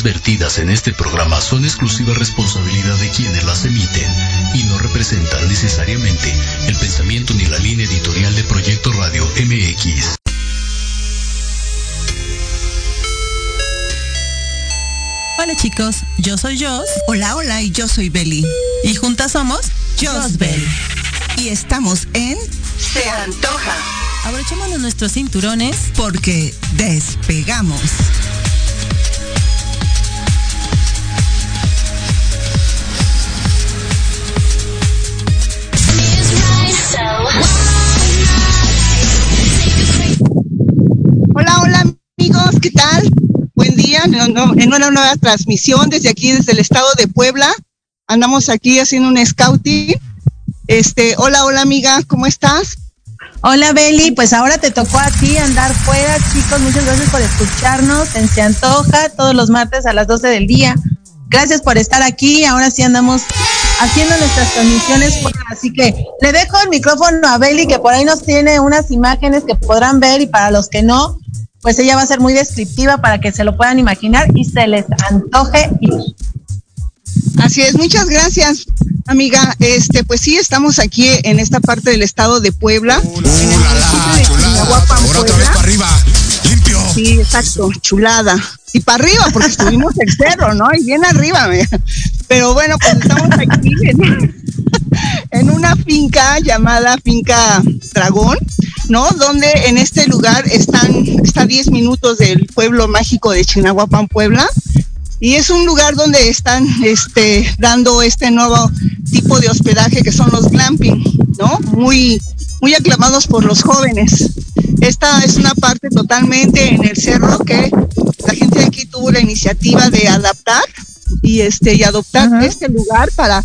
opiniones vertidas en este programa son exclusiva responsabilidad de quienes las emiten y no representan necesariamente el pensamiento ni la línea editorial de Proyecto Radio MX. Hola chicos, yo soy Jos. Hola, hola, y yo soy Beli. Y juntas somos Josbel. Y estamos en Se Antoja. Abrochémonos nuestros cinturones porque despegamos. Hola, amigos, ¿qué tal? Buen día, en una nueva transmisión desde aquí, desde el estado de Puebla. Andamos aquí haciendo un scouting. Este, hola, hola amiga, ¿cómo estás? Hola Beli, pues ahora te tocó a ti andar fuera, chicos. Muchas gracias por escucharnos en Se Antoja todos los martes a las 12 del día. Gracias por estar aquí. Ahora sí andamos haciendo nuestras transmisiones. Así que le dejo el micrófono a Beli, que por ahí nos tiene unas imágenes que podrán ver y para los que no, pues ella va a ser muy descriptiva para que se lo puedan imaginar y se les antoje ir. Así es, muchas gracias, amiga. Este, pues sí, estamos aquí en esta parte del estado de Puebla. Ahora otra vez para arriba, limpio. Sí, exacto, chulada. Y para arriba, porque estuvimos el cerro, ¿no? Y bien arriba, pero bueno, pues estamos aquí en, en una finca llamada Finca Dragón, ¿no? Donde en este lugar están, está a 10 minutos del pueblo mágico de Chinahuapan, Puebla y es un lugar donde están este, dando este nuevo tipo de hospedaje que son los glamping, ¿no? Muy, muy aclamados por los jóvenes. Esta es una parte totalmente en el cerro que la gente de aquí tuvo la iniciativa de adaptar y este y adoptar este lugar para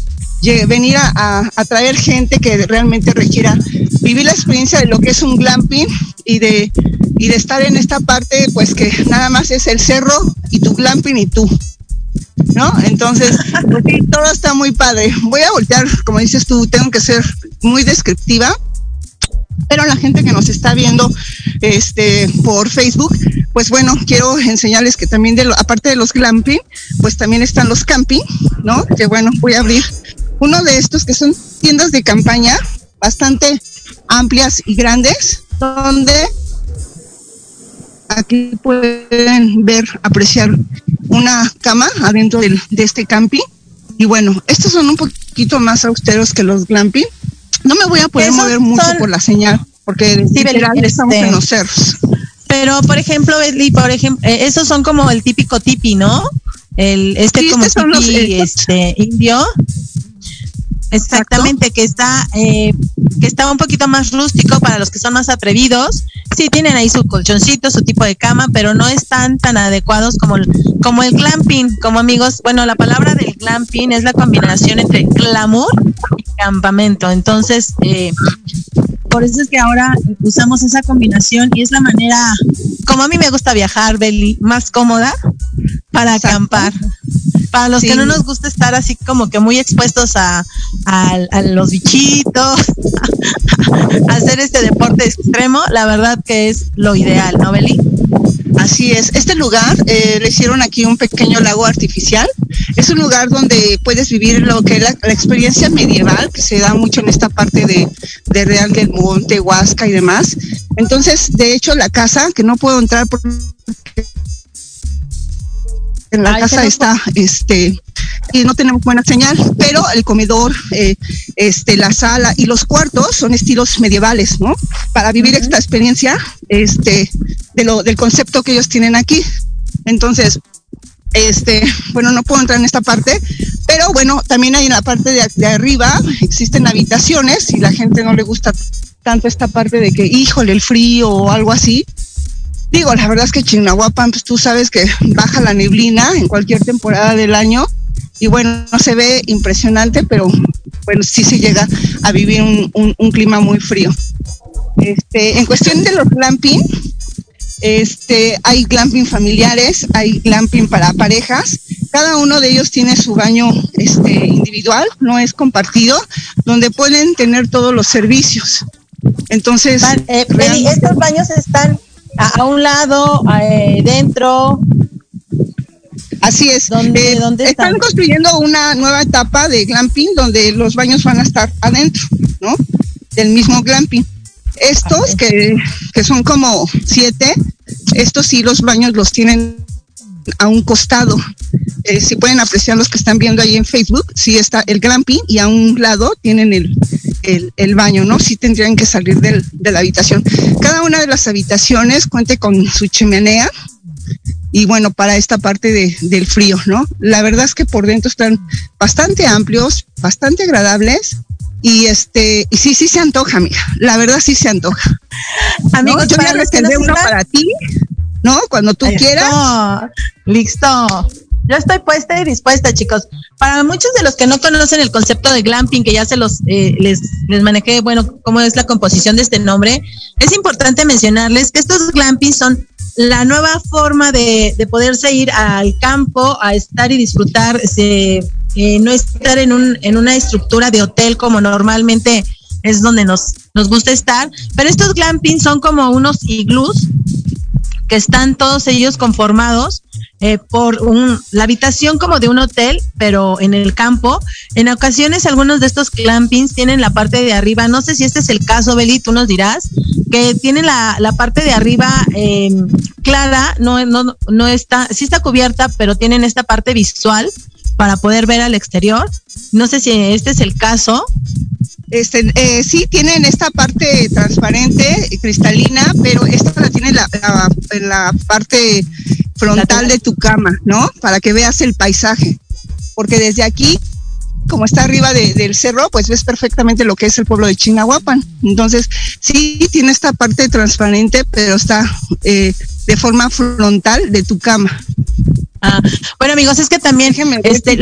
venir a, atraer gente que realmente requiera vivir la experiencia de lo que es un glamping y de, y de estar en esta parte, pues que nada más es el cerro y tu glamping y tú. ¿No? Entonces, pues sí, todo está muy padre. Voy a voltear, como dices tú, tengo que ser muy descriptiva pero la gente que nos está viendo este por Facebook, pues bueno, quiero enseñarles que también de aparte de los glamping, pues también están los camping, ¿no? Que bueno, voy a abrir uno de estos que son tiendas de campaña bastante amplias y grandes, donde aquí pueden ver, apreciar una cama adentro de este camping. Y bueno, estos son un poquito más austeros que los glamping. No me voy a poder mover mucho por la señal, porque sí, estamos en los cerros. Pero, por ejemplo, por ejemplo, eh, esos son como el típico tipi, ¿no? El, este como tipi, este, indio. Exactamente, que está, eh, que está un poquito más rústico para los que son más atrevidos. Sí, tienen ahí su colchoncito, su tipo de cama, pero no están tan adecuados como el, como el glamping. Como amigos, bueno, la palabra del glamping es la combinación entre glamour y campamento. Entonces, eh, por eso es que ahora usamos esa combinación y es la manera, como a mí me gusta viajar, Beli, más cómoda para acampar. Para los que no nos gusta estar así como que muy expuestos a, a, los bichitos, a hacer este deporte extremo, la verdad que es lo ideal, ¿no, Beli? Así es. Este lugar eh, le hicieron aquí un pequeño lago artificial. Es un lugar donde puedes vivir lo que es la, experiencia medieval que se da mucho en esta parte de, de Real del Monte, Huasca y demás. Entonces, de hecho, la casa, que no puedo entrar porque en la casa está, este, y no tenemos buena señal, pero el comedor, eh, este, la sala y los cuartos son estilos medievales, ¿no? Para vivir esta experiencia, este, de lo, del concepto que ellos tienen aquí. Entonces, este, bueno, no puedo entrar en esta parte, pero bueno, también hay en la parte de, de arriba, existen habitaciones y la gente no le gusta tanto esta parte de que, híjole, el frío o algo así, Digo, la verdad es que Chignahuapan, pues tú sabes que baja la neblina en cualquier temporada del año y bueno, no se ve impresionante, pero bueno, sí se llega a vivir un, clima muy frío. Este, en cuestión de los glamping, este, hay glamping familiares, hay glamping para parejas. Cada uno de ellos tiene su baño este, individual, no es compartido, donde pueden tener todos los servicios. Entonces, eh, estos baños están a, un lado, eh, dentro. Así es. ¿Dónde, eh, ¿dónde están? están construyendo una nueva etapa de glamping donde los baños van a estar adentro, ¿no? Del mismo glamping. Estos que, que son como siete, estos sí los baños los tienen a un costado. Eh, si pueden apreciar los que están viendo ahí en Facebook, sí está el glamping y a un lado tienen el, el, baño, ¿no? Sí tendrían que salir del, de la habitación. Cada una de las habitaciones cuente con su chimenea y bueno, para esta parte de, del frío, ¿no? La verdad es que por dentro están bastante amplios, bastante agradables y este, y sí, sí se antoja, amiga. La verdad sí se antoja. Amigos, yo ya reservé uno para ti, ¿no? Cuando tú quieras. Listo. Yo estoy puesta y dispuesta, chicos. Para muchos de los que no conocen el concepto de glamping, que ya se los eh, les, les manejé, bueno, cómo es la composición de este nombre, es importante mencionarles que estos glampings son la nueva forma de, de poderse ir al campo a estar y disfrutar, eh, no estar en, un, en una estructura de hotel como normalmente es donde nos, nos gusta estar, pero estos glampings son como unos iglús que están todos ellos conformados eh, por un, la habitación como de un hotel, pero en el campo. En ocasiones algunos de estos glampings tienen la parte de arriba, no sé si este es el caso, Beli, tú nos dirás, que tienen la, la parte de arriba eh, clara, no, no, no está, sí está cubierta, pero tienen esta parte visual para poder ver al exterior. No sé si este es el caso. Este, eh, sí, tienen esta parte transparente, cristalina, pero esta la tiene la, la, la parte frontal de tu cama, ¿no? Para que veas el paisaje. Porque desde aquí, como está arriba del cerro, pues ves perfectamente lo que es el pueblo de Chinahuapan. Entonces, sí, tiene esta parte transparente, pero está eh, de forma frontal de tu cama. Ah, bueno, amigos, es que también este,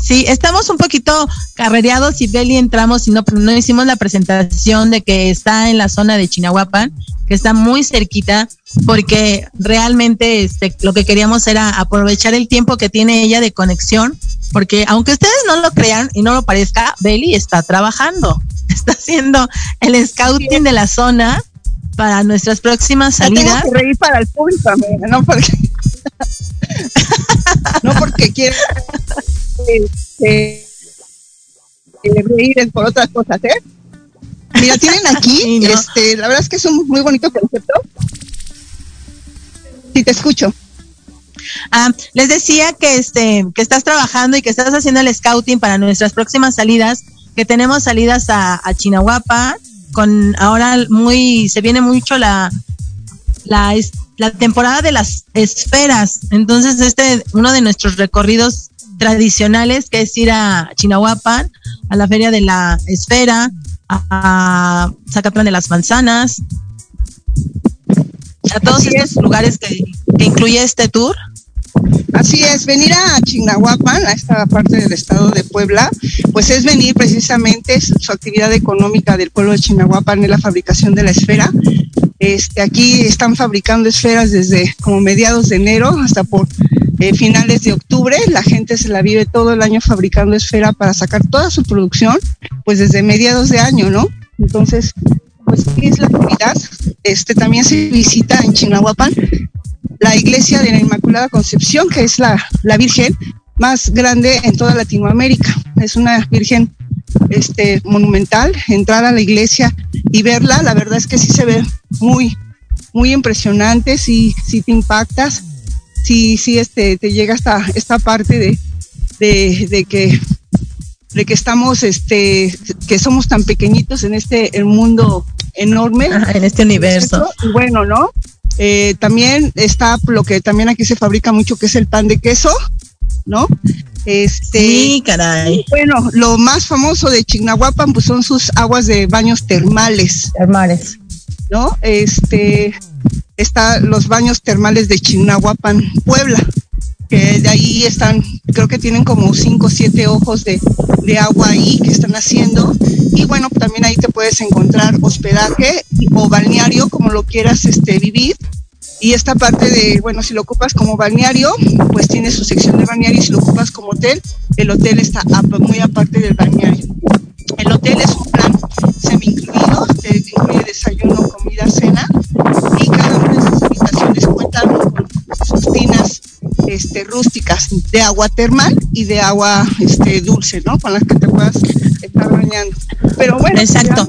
Sí, estamos un poquito carrereados y Beli entramos y no, no hicimos la presentación de que está en la zona de Chinahuapan, que está muy cerquita, porque realmente este, lo que queríamos era aprovechar el tiempo que tiene ella de conexión, porque aunque ustedes no lo crean y no lo parezca, Beli está trabajando, está haciendo el scouting de la zona para nuestras próximas salidas. Tengo que reír para el público, no porque, no porque quiero este, reír por otras cosas, ¿eh? Mira, tienen aquí, este, la verdad es que es un muy bonito concepto. Sí, te escucho. Ah, les decía que este, que estás trabajando y que estás haciendo el scouting para nuestras próximas salidas, que tenemos salidas a, a Chinahuapa, con ahora muy, se viene mucho la, la, la temporada de las esferas. Entonces, este, uno de nuestros recorridos tradicionales, que es ir a Chinahuapan, a la Feria de la Esfera, a Zacatlán de las Manzanas, a todos estos lugares que, que incluye este tour. Así es, venir a Chignahuapan, a esta parte del estado de Puebla, pues es venir precisamente, su actividad económica del pueblo de Chignahuapan es la fabricación de la esfera. Este, aquí están fabricando esferas desde como mediados de enero hasta por eh, finales de octubre. La gente se la vive todo el año fabricando esfera para sacar toda su producción, pues desde mediados de año, ¿no? Entonces, pues, ¿qué es la actividad? Este, también se visita en Chignahuapan la iglesia de la Inmaculada Concepción, que es la, la Virgen más grande en toda Latinoamérica. Es una Virgen este, monumental. Entrar a la iglesia y verla, la verdad es que sí se ve muy, muy impresionante, sí, sí te impactas, sí, sí este, te llega hasta esta parte de, de, de que de que estamos, este, que somos tan pequeñitos en este el mundo enorme. en este universo. bueno, ¿no? Eh, también está lo que también aquí se fabrica mucho, que es el pan de queso, ¿no? Este, sí, caray. Bueno, lo más famoso de Chignahuapan pues son sus aguas de baños termales. Termales. ¿No? Este, está los baños termales de Chignahuapan, Puebla, que de ahí están, creo que tienen como cinco o siete ojos de, de agua ahí que están haciendo. Y bueno, también ahí te puedes encontrar hospedaje o balneario, como lo quieras este, vivir y esta parte de, bueno, si lo ocupas como balneario, pues tiene su sección de balneario, y si lo ocupas como hotel, el hotel está muy aparte del balneario. El hotel es un plan semi incluido, te incluye desayuno, comida, cena, y cada una de sus habitaciones cuenta con sus tinas este, rústicas de agua termal y de agua este, dulce, ¿no? Con las que te puedas estar bañando. Pero bueno. Exacto.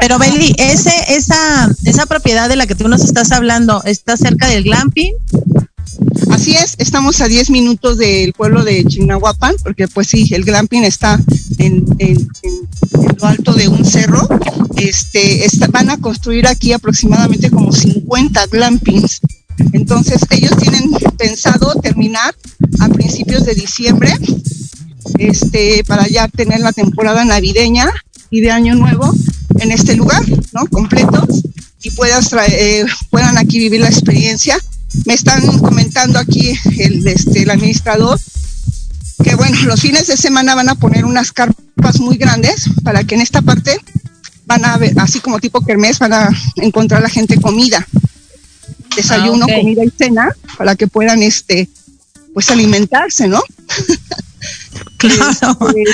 Pero Beli, ese, esa, esa propiedad de la que tú nos estás hablando, ¿está cerca del glamping? Así es, estamos a 10 minutos del pueblo de Chignahuapan, porque pues sí, el glamping está en, en, lo alto de un cerro. Este, van a construir aquí aproximadamente como 50 glampings. Entonces, ellos tienen pensado terminar a principios de diciembre, este, para ya tener la temporada navideña y de Año Nuevo en este lugar, ¿no? Completos y puedas eh, puedan aquí vivir la experiencia me están comentando aquí el, este, el administrador que bueno, los fines de semana van a poner unas carpas muy grandes para que en esta parte van a ver, así como tipo kermés, van a encontrar la gente comida, desayuno, ah, comida y cena, para que puedan este pues alimentarse, ¿no? Claro. Este,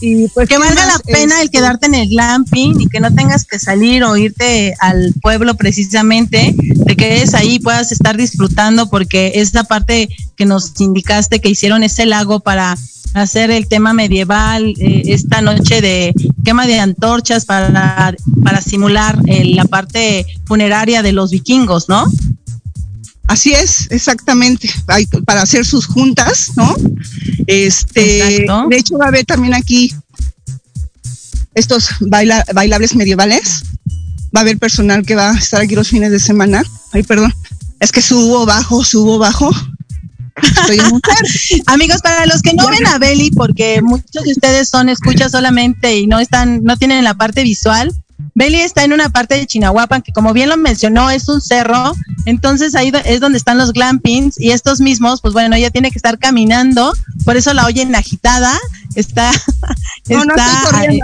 y pues que valga la pena el este, quedarte en el glamping y que no tengas que salir o irte al pueblo precisamente, te quedes ahí, puedas estar disfrutando porque esta parte que nos indicaste que hicieron ese lago para hacer el tema medieval, eh, esta noche de quema de antorchas para, para simular eh, la parte funeraria de los vikingos, ¿no? Así es, exactamente, para hacer sus juntas, ¿no? Este, de hecho va a haber también aquí estos bailables medievales. Va a haber personal que va a estar aquí los fines de semana. Ay, perdón. Es que subo, bajo, subo, bajo. Amigos, para los que no ven a Beli, porque muchos de ustedes son escuchas solamente y no están, no tienen la parte visual, Beli está en una parte de Chinahuapan que como bien lo mencionó es un cerro, entonces ahí es donde están los glampings y estos mismos, pues bueno, ella tiene que estar caminando, por eso la oyen agitada, está, está eh,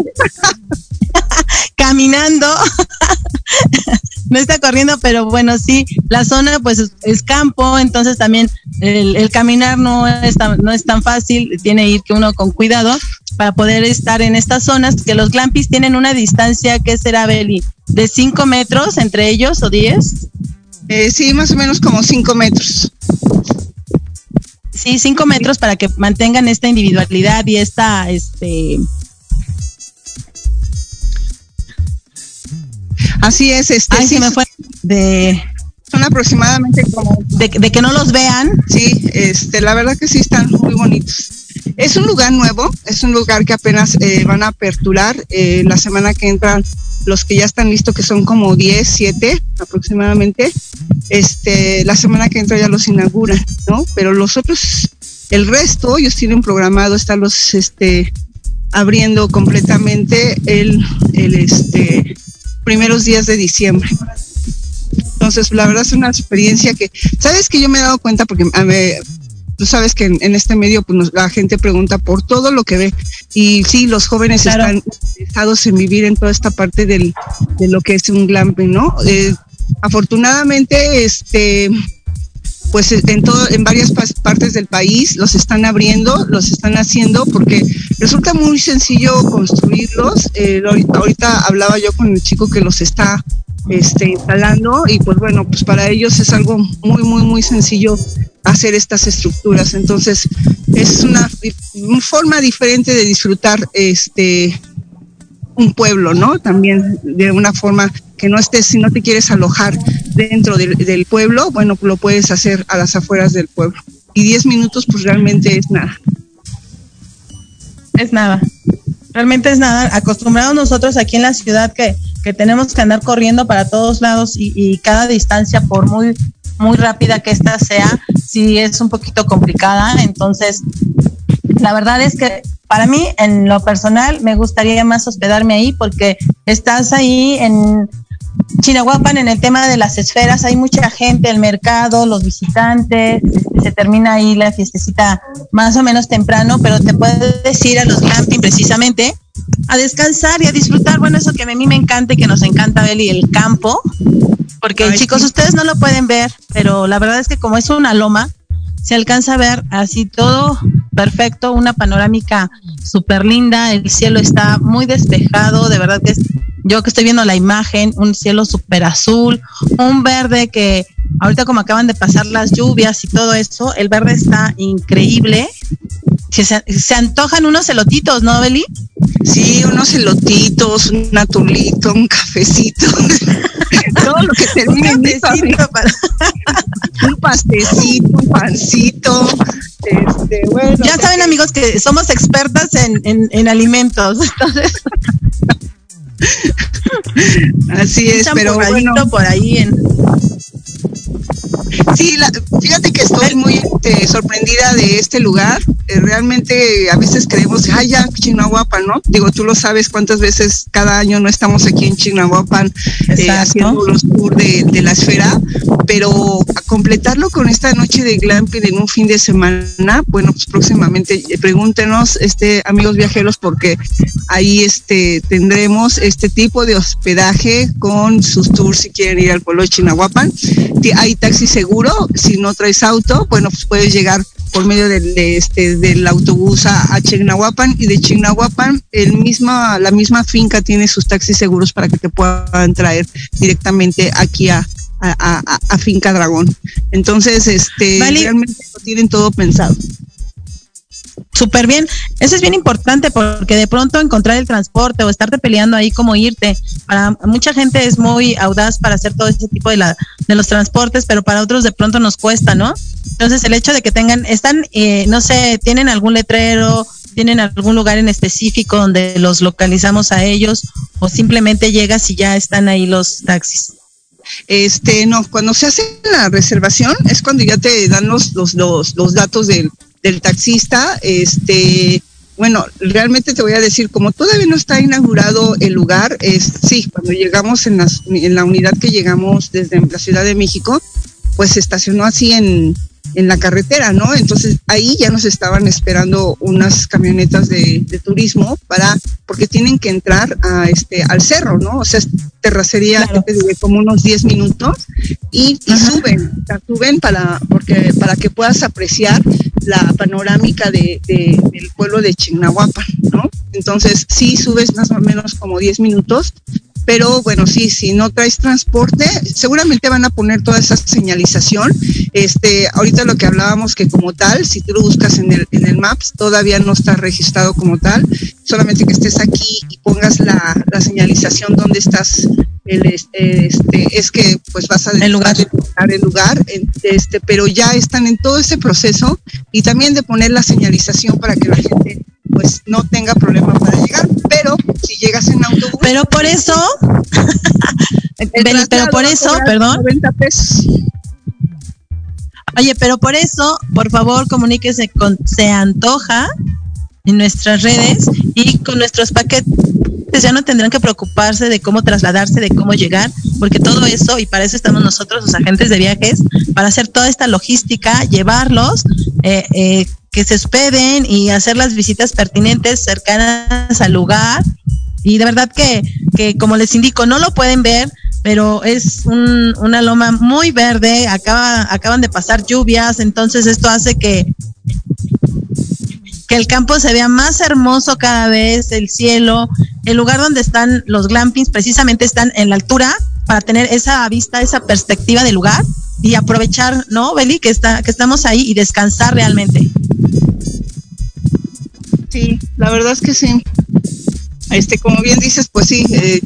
caminando, no está corriendo, pero bueno, sí, la zona pues es, campo, entonces también el, caminar no es, tan, no es tan fácil, tiene que ir que uno con cuidado, para poder estar en estas zonas, que los glampis tienen una distancia, ¿qué será, Beli? ¿De 5 metros entre ellos o 10? Eh, sí, más o menos como 5 metros. Sí, 5 metros para que mantengan esta individualidad y esta, este... Así es, este... Ay, sí, me fue de son aproximadamente como de, de, que no los vean. Sí, este, la verdad que sí están muy bonitos. Es un lugar nuevo, es un lugar que apenas eh, van a aperturar eh, la semana que entran los que ya están listos, que son como 10, 7 aproximadamente. Este, la semana que entra ya los inauguran, ¿no? Pero los otros, el resto, ellos tienen programado estarlos este, abriendo completamente el, el este, primeros días de diciembre. Entonces, la verdad es una experiencia que, ¿sabes que yo me he dado cuenta? Porque a ver, tú sabes que en, este medio pues la gente pregunta por todo lo que ve y sí, los jóvenes están interesados en vivir en toda esta parte del, de lo que es un glamping, ¿no? Eh, afortunadamente, este, pues en todo, en varias partes del país los están abriendo, los están haciendo porque resulta muy sencillo construirlos. Eh, ahorita, ahorita hablaba yo con el chico que los está este, instalando y pues bueno, pues para ellos es algo muy, muy, muy sencillo hacer estas estructuras. Entonces, es una, forma diferente de disfrutar este un pueblo, ¿no? También de una forma que no estés, si no te quieres alojar dentro del, del pueblo, bueno, lo puedes hacer a las afueras del pueblo. Y 10 minutos, pues realmente es nada. Es nada. Realmente es nada. Acostumbrados nosotros aquí en la ciudad que, que tenemos que andar corriendo para todos lados y, y cada distancia, por muy muy rápida que esta sea, si es un poquito complicada. Entonces, la verdad es que para mí, en lo personal, me gustaría más hospedarme ahí porque estás ahí en Chinahuapan en el tema de las esferas, hay mucha gente, el mercado, los visitantes, se termina ahí la fiestecita más o menos temprano, pero te puedes ir a los glamping precisamente a descansar y a disfrutar, bueno, eso que a mí me encanta y que nos encanta, Beli, el campo, porque chicos, ustedes no lo pueden ver, pero la verdad es que como es una loma, se alcanza a ver así todo perfecto, una panorámica súper linda, el cielo está muy despejado, de verdad que es, yo que estoy viendo la imagen, un cielo súper azul, un verde que ahorita como acaban de pasar las lluvias y todo eso, el verde está increíble. Se, se antojan unos elotitos, ¿no, Beli? Sí, unos elotitos, un atulito, un cafecito. Todo lo que termine en mi Cafecito para- un pastecito, un pancito. Este, bueno, Ya saben, amigos, que somos expertas en, en, en alimentos. Entonces, así es, un pero bueno, por ahí en, Sí, la- fíjate que estoy muy este, sorprendida de este lugar. Eh, realmente a veces creemos, ay, ya, Chignahuapan, ¿no? Digo, tú lo sabes cuántas veces cada año no estamos aquí en Chignahuapan eh, haciendo los tours de, de la esfera, pero a completarlo con esta noche de glamping en un fin de semana, bueno, pues próximamente eh, pregúntenos, este, amigos viajeros, porque ahí este, tendremos este tipo de hospedaje con sus tours si quieren ir al pueblo de Chignahuapan. Hay seguro, si no traes auto, bueno, pues puedes llegar por medio del, de este, del autobús a, a Chignahuapan y de Chignahuapan el misma, la misma finca tiene sus taxis seguros para que te puedan traer directamente aquí a, a, a- a Finca Dragón. Entonces, este, Vale. realmente lo tienen todo pensado. Súper bien. Eso es bien importante porque de pronto encontrar el transporte o estarte peleando ahí como irte. Para mucha gente es muy audaz para hacer todo ese tipo de, la, de los transportes, pero para otros de pronto nos cuesta, ¿no? Entonces el hecho de que tengan, están, eh, no sé, tienen algún letrero, tienen algún lugar en específico donde los localizamos a ellos o simplemente llegas y ya están ahí los taxis. Este, no, cuando se hace la reservación es cuando ya te dan los, los, los, datos del, del taxista. Este, bueno, realmente te voy a decir, como todavía no está inaugurado el lugar, es sí, cuando llegamos en, las, en la unidad que llegamos desde la Ciudad de México, pues se estacionó así en, en la carretera, ¿no? Entonces ahí ya nos estaban esperando unas camionetas de, de turismo para, porque tienen que entrar a este, al cerro, ¿no? O sea, es terracería Claro. te como unos 10 minutos y, suben, o sea, suben para, porque, para que puedas apreciar la panorámica de, de- del pueblo de Chignahuapan, ¿no? Entonces sí subes más o menos como 10 minutos pero bueno, sí, si no traes transporte, seguramente van a poner toda esa señalización. Este, ahorita lo que hablábamos que como tal, si tú lo buscas en el, en el Maps, todavía no está registrado como tal, solamente que estés aquí y pongas la, la señalización donde estás, el, este, este, es que pues vas a El lugar. el lugar, este, pero ya están en todo ese proceso y también de poner la señalización para que la gente pues no tenga problema para llegar, pero si llegas en autobús, Pero por eso, pero por eso, perdón. 90 pesos. Oye, pero por eso, por favor, comuníquese con Se Antoja en nuestras redes y con nuestros paquetes ya no tendrán que preocuparse de cómo trasladarse, de cómo llegar, porque todo eso, y para eso estamos nosotros, los agentes de viajes, para hacer toda esta logística, llevarlos, eh, eh, que se hospeden y hacer las visitas pertinentes cercanas al lugar. Y de verdad que, que como les indico, no lo pueden ver, pero es un, una loma muy verde, acaba, acaban de pasar lluvias, entonces esto hace que, que el campo se vea más hermoso cada vez, el cielo, el lugar donde están los glampings precisamente están en la altura para tener esa vista, esa perspectiva del lugar y aprovechar, ¿no, Beli? Que, está, que estamos ahí y descansar realmente. Sí, la verdad es que sí. Este, como bien dices, pues sí, eh,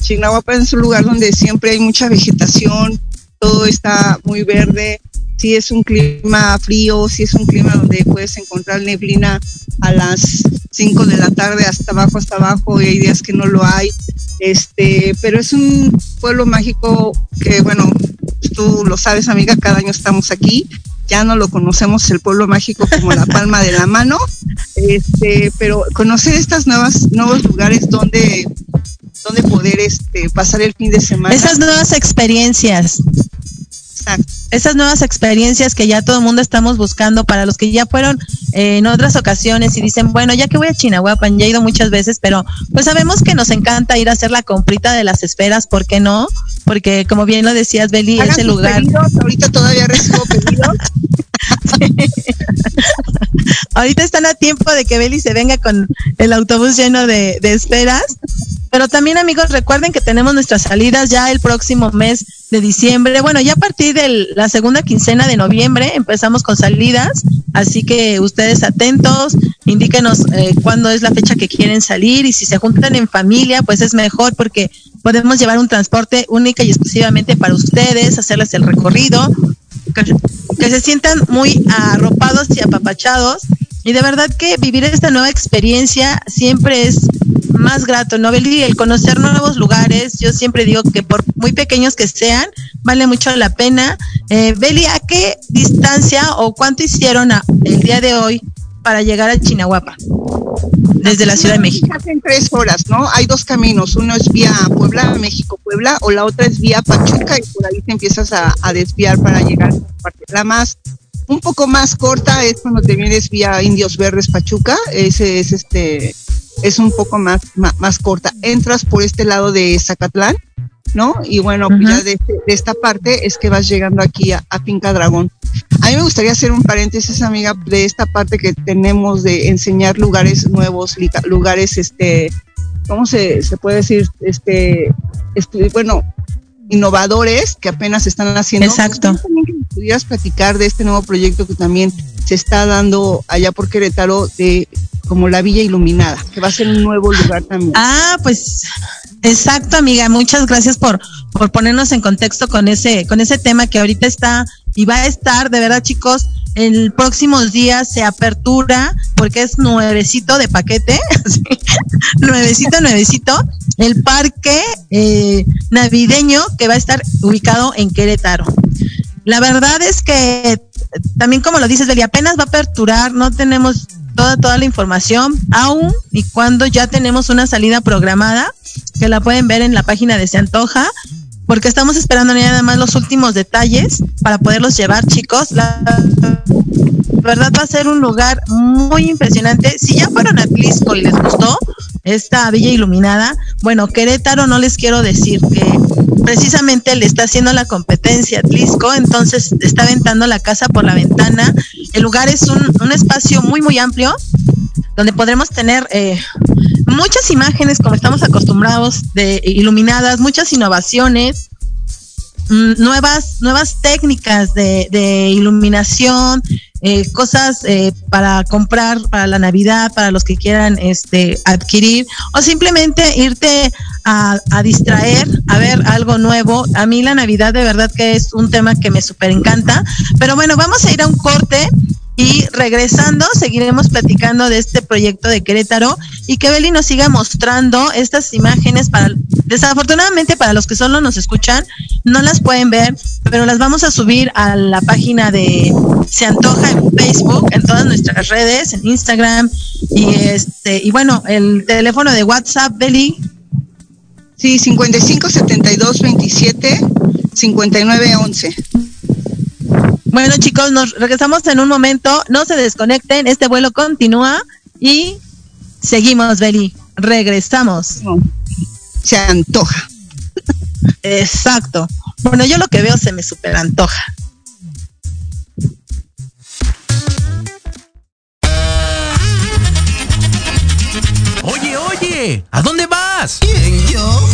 es un lugar donde siempre hay mucha vegetación, todo está muy verde, sí es un clima frío, sí es un clima donde puedes encontrar neblina a las 5 de la tarde hasta abajo, hasta abajo, y hay días que no lo hay. Este, pero es un pueblo mágico que, bueno, tú lo sabes, amiga, cada año estamos aquí. Ya no lo conocemos el pueblo mágico como la palma de la mano, este, pero conocer estas nuevas nuevos lugares donde donde poder este pasar el fin de semana. Esas nuevas experiencias. Exacto. esas nuevas experiencias que ya todo el mundo estamos buscando para los que ya fueron eh, en otras ocasiones y dicen, bueno, ya que voy a Chinahuapan, ya he ido muchas veces, pero pues sabemos que nos encanta ir a hacer la comprita de las esferas, ¿por qué no? Porque como bien lo decías, Beli, Hagan ese lugar, pedidos, ahorita todavía recibo pedidos. ahorita están a tiempo de que Beli se venga con el autobús lleno de, de esferas Pero también amigos, recuerden que tenemos nuestras salidas ya el próximo mes de diciembre. Bueno, ya a partir de la segunda quincena de noviembre empezamos con salidas, así que ustedes atentos, indíquenos eh, cuándo es la fecha que quieren salir y si se juntan en familia, pues es mejor porque podemos llevar un transporte única y exclusivamente para ustedes, hacerles el recorrido, que se sientan muy arropados y apapachados y de verdad que vivir esta nueva experiencia siempre es más grato, ¿no, Beli? El conocer nuevos lugares, yo siempre digo que por muy pequeños que sean, vale mucho la pena. Eh, Beli, ¿a qué distancia o cuánto hicieron el día de hoy para llegar a Chinahuapa? Desde la Ciudad de México. En tres horas, ¿no? Hay dos caminos. Uno es vía Puebla, México, Puebla, o la otra es vía Pachuca, y por ahí te empiezas a, a desviar para llegar a la parte. La más un poco más corta es cuando te vienes vía Indios Verdes Pachuca, ese es este es un poco más, más, corta. Entras por este lado de Zacatlán, ¿no? Y bueno, pues ya este, de, esta parte es que vas llegando aquí a, a, Finca Dragón. A mí me gustaría hacer un paréntesis, amiga, de esta parte que tenemos de enseñar lugares nuevos, lugares, este, ¿cómo se, se puede decir? Este, este, bueno, innovadores que apenas están haciendo. Exacto. pudieras platicar de este nuevo proyecto que también se está dando allá por Querétaro de como la Villa Iluminada, que va a ser un nuevo lugar también. Ah, pues exacto, amiga. Muchas gracias por, por ponernos en contexto con ese, con ese tema que ahorita está y va a estar, de verdad, chicos, en próximos días se apertura, porque es nuevecito de paquete, nuevecito, nuevecito, el parque eh, navideño que va a estar ubicado en Querétaro. La verdad es que también como lo dices, Beli, apenas va a aperturar, no tenemos toda, toda la información aún y cuando ya tenemos una salida programada, que la pueden ver en la página de Se Antoja, porque estamos esperando nada más los últimos detalles para poderlos llevar, chicos. La verdad va a ser un lugar muy impresionante. Si ya fueron a Tlisco y les gustó esta villa iluminada, bueno, Querétaro no les quiero decir que precisamente le está haciendo la competencia a Tlisco, entonces está aventando la casa por la ventana. El lugar es un, espacio muy, muy amplio donde podremos tener eh, muchas imágenes como estamos acostumbrados de iluminadas, muchas innovaciones, mm, nuevas nuevas técnicas de iluminación, eh, cosas eh, para comprar para la Navidad, para los que quieran este adquirir o simplemente irte a, a distraer, a ver algo nuevo. A mí la Navidad de verdad que es un tema que me súper encanta. Pero bueno, vamos a ir a un corte y regresando, seguiremos platicando de este proyecto de Querétaro y que Beli nos siga mostrando estas imágenes para, desafortunadamente para los que solo nos escuchan, no las pueden ver, pero las vamos a subir a la página de Se Antoja en Facebook, en todas nuestras redes, en Instagram y este, y bueno, el teléfono de WhatsApp, Beli. Sí, 55 72 27 59 11. Bueno, chicos, nos regresamos en un momento. No se desconecten, este vuelo continúa y seguimos, Beli. Regresamos. Se antoja. Exacto. Bueno, yo lo que veo se me super antoja. Oye, oye, ¿a dónde vas? ¿Quién, yo?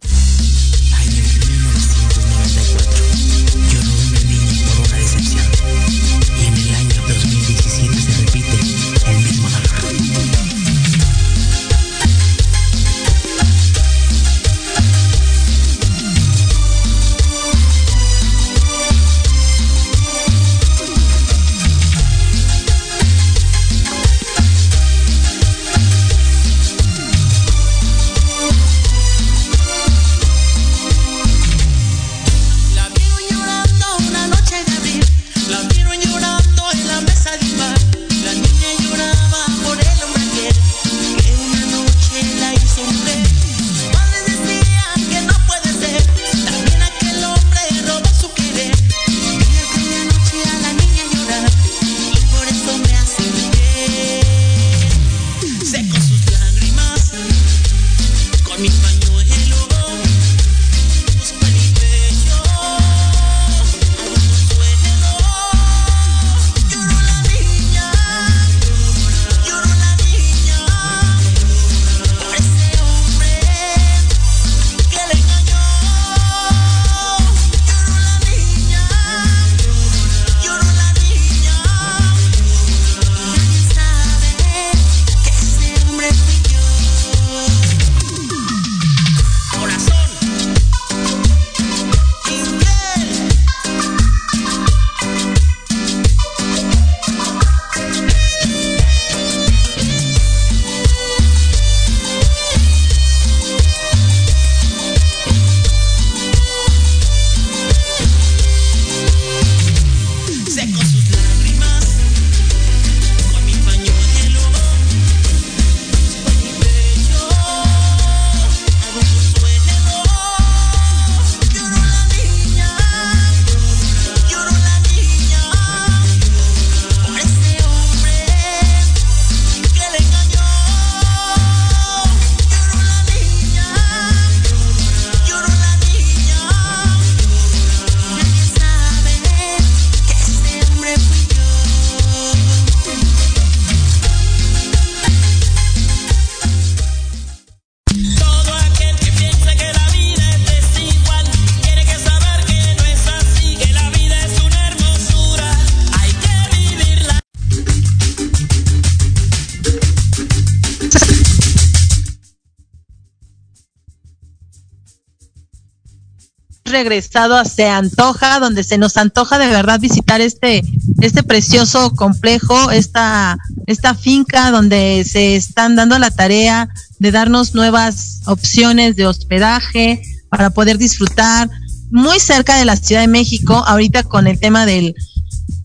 Regresado, se antoja, donde se nos antoja de verdad visitar este, este precioso complejo, esta, esta finca donde se están dando la tarea de darnos nuevas opciones de hospedaje para poder disfrutar muy cerca de la Ciudad de México, ahorita con el tema del,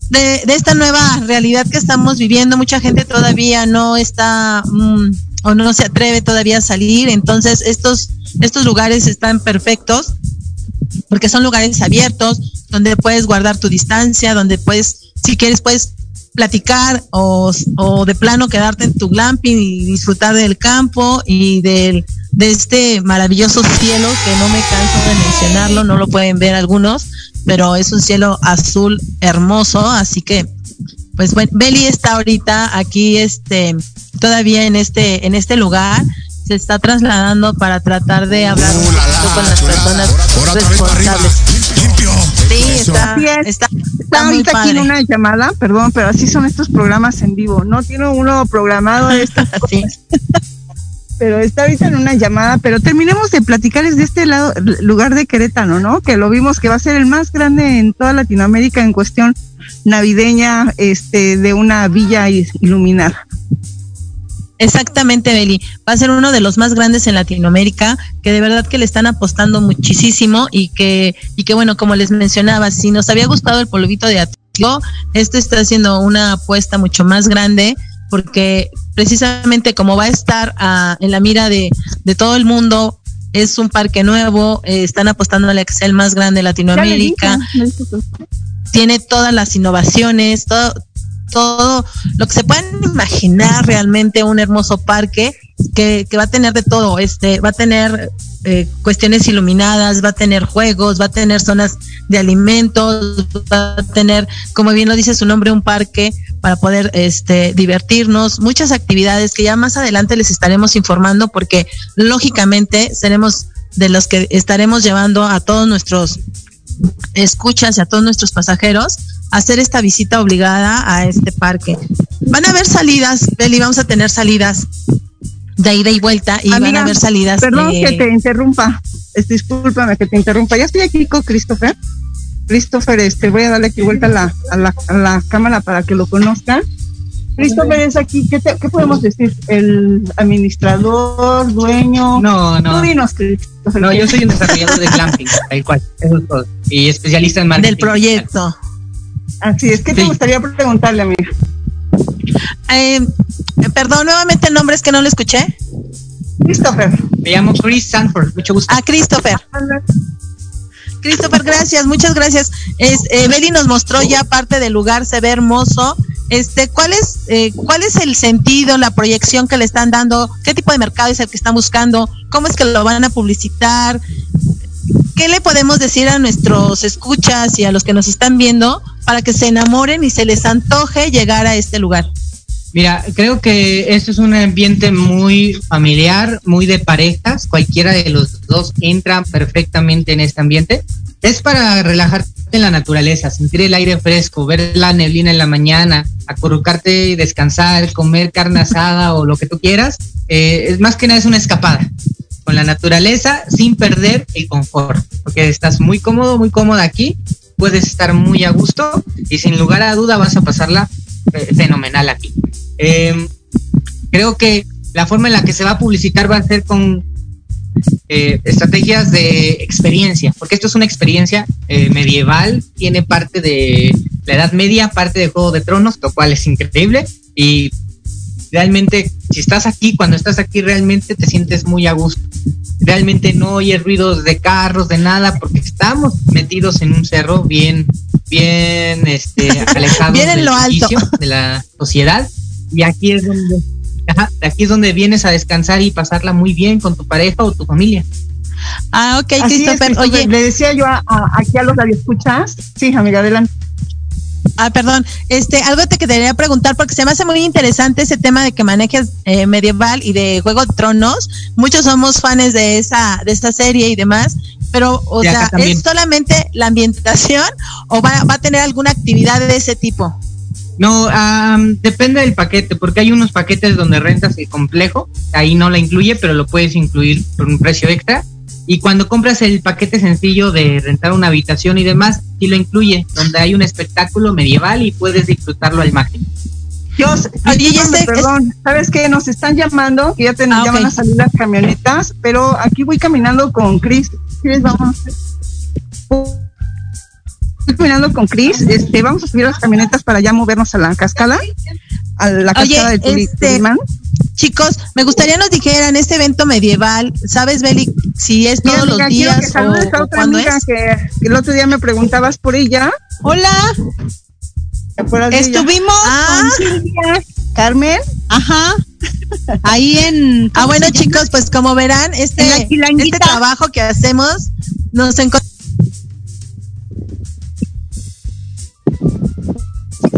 de, de esta nueva realidad que estamos viviendo, mucha gente todavía no está mm, o no se atreve todavía a salir, entonces estos, estos lugares están perfectos porque son lugares abiertos donde puedes guardar tu distancia, donde puedes, si quieres, puedes platicar o, o de plano quedarte en tu glamping y disfrutar del campo y del, de este maravilloso cielo que no me canso de mencionarlo, no lo pueden ver algunos, pero es un cielo azul hermoso, así que pues bueno, Beli está ahorita aquí este todavía en este en este lugar se está trasladando para tratar de hablar un la, la, poquito con las chulada. personas Ahora responsables. Limpio. Sí, está, está, Está está muy ahorita aquí en una llamada, perdón, pero así son estos programas en vivo. No tiene uno programado esto, Sí. pero está ahorita en una llamada. Pero terminemos de platicarles de este lado, lugar de Querétaro, ¿no? Que lo vimos que va a ser el más grande en toda Latinoamérica en cuestión navideña, este, de una villa iluminada. Exactamente, Beli. Va a ser uno de los más grandes en Latinoamérica, que de verdad que le están apostando muchísimo y que, y que bueno, como les mencionaba, si nos había gustado el polvito de Atligo, este está haciendo una apuesta mucho más grande, porque precisamente como va a estar ah, en la mira de, de todo el mundo, es un parque nuevo, eh, están apostando al que sea el más grande de Latinoamérica tiene todas las innovaciones, todo, todo lo que se pueden imaginar realmente un hermoso parque que, que va a tener de todo, este, va a tener eh, cuestiones iluminadas, va a tener juegos, va a tener zonas de alimentos, va a tener, como bien lo dice su nombre, un parque para poder este, divertirnos, muchas actividades que ya más adelante les estaremos informando porque lógicamente seremos de los que estaremos llevando a todos nuestros escuchas y a todos nuestros pasajeros hacer esta visita obligada a este parque. Van a haber salidas, Beli, vamos a tener salidas de ida y vuelta y van a haber salidas. Perdón de- que te interrumpa. Este, discúlpame que te interrumpa. Ya estoy aquí con Christopher. Christopher, este, voy a darle aquí vuelta a la, a la, a la cámara para que lo conozcan. Christopher es aquí, ¿qué, te- qué podemos decir? El administrador, dueño. No, Tú no. dinos, Christopher. No, yo soy un desarrollador de glamping, tal cual. Eso es todo. Y especialista en marketing. del proyecto. Así es, ¿qué te Sí. gustaría preguntarle, amiga? Eh, perdón, nuevamente el nombre es que no lo escuché. Christopher. Me llamo Chris Sanford, mucho gusto. Ah, Christopher. Christopher, gracias, muchas gracias. Es, eh, Beli nos mostró ya parte del lugar, se ve hermoso. Este, ¿cuál es, eh, ¿Cuál es el sentido, la proyección que le están dando? ¿Qué tipo de mercado es el que están buscando? ¿Cómo es que lo van a publicitar? ¿Qué le podemos decir a nuestros escuchas y a los que nos están viendo para que se enamoren y se les antoje llegar a este lugar? Mira, creo que esto es un ambiente muy familiar, muy de parejas. Cualquiera de los dos entra perfectamente en este ambiente. Es para relajarte en la naturaleza, sentir el aire fresco, ver la neblina en la mañana, acurrucarte y descansar, comer carne asada o lo que tú quieras. Eh, más que nada es una escapada con la naturaleza sin perder el confort, porque estás muy cómodo, muy cómoda aquí, puedes estar muy a gusto y sin lugar a duda vas a pasarla eh, fenomenal aquí. Eh, creo que la forma en la que se va a publicitar va a ser con eh, estrategias de experiencia, porque esto es una experiencia eh, medieval, tiene parte de la Edad Media, parte de Juego de Tronos, lo cual es increíble y realmente si estás aquí, cuando estás aquí realmente te sientes muy a gusto. Realmente no oyes ruidos de carros, de nada, porque estamos metidos en un cerro bien, bien, este, alejados Bien en del lo alto. de la sociedad. Y aquí es donde, ajá, aquí es donde vienes a descansar y pasarla muy bien con tu pareja o tu familia. Ah, ok, es, Christopher. Christopher. Oye, le decía yo a, a- aquí a los radioescuchas. Sí, amiga, adelante. Ah, perdón. Este, algo te quería preguntar porque se me hace muy interesante ese tema de que manejes eh, medieval y de Juego de Tronos. Muchos somos fans de esa de esa serie y demás, pero o De sea. ¿es solamente la ambientación o va, va a tener alguna actividad de ese tipo? No, am, depende del paquete, porque hay unos paquetes donde rentas el complejo, ahí no la incluye, pero lo puedes incluir por un precio extra. Y cuando compras el paquete sencillo de rentar una habitación y demás, sí lo incluye, donde hay un espectáculo medieval y puedes disfrutarlo al máximo. Dios, Oye, este- perdón, ¿sabes qué? Nos están llamando, que ya, te, Ah, ya ok. van a salir las camionetas, pero aquí voy caminando con Chris. Chris, vamos. Voy caminando con Chris, este, vamos a subir las camionetas para ya movernos a la cascada, a la Oye, cascada de Turi- este. Chicos, me gustaría nos dijeran este evento medieval, ¿sabes, Beli, si es todos los que días o, saludes a o otra cuándo amiga es? que, el otro día me preguntabas por ella. Hola, ¿Te acuerdas de ella? estuvimos Ah. con Silvia, Carmen. ajá, ahí en... Ah, bueno, chicos, pues como verán, este, este trabajo que hacemos nos encontramos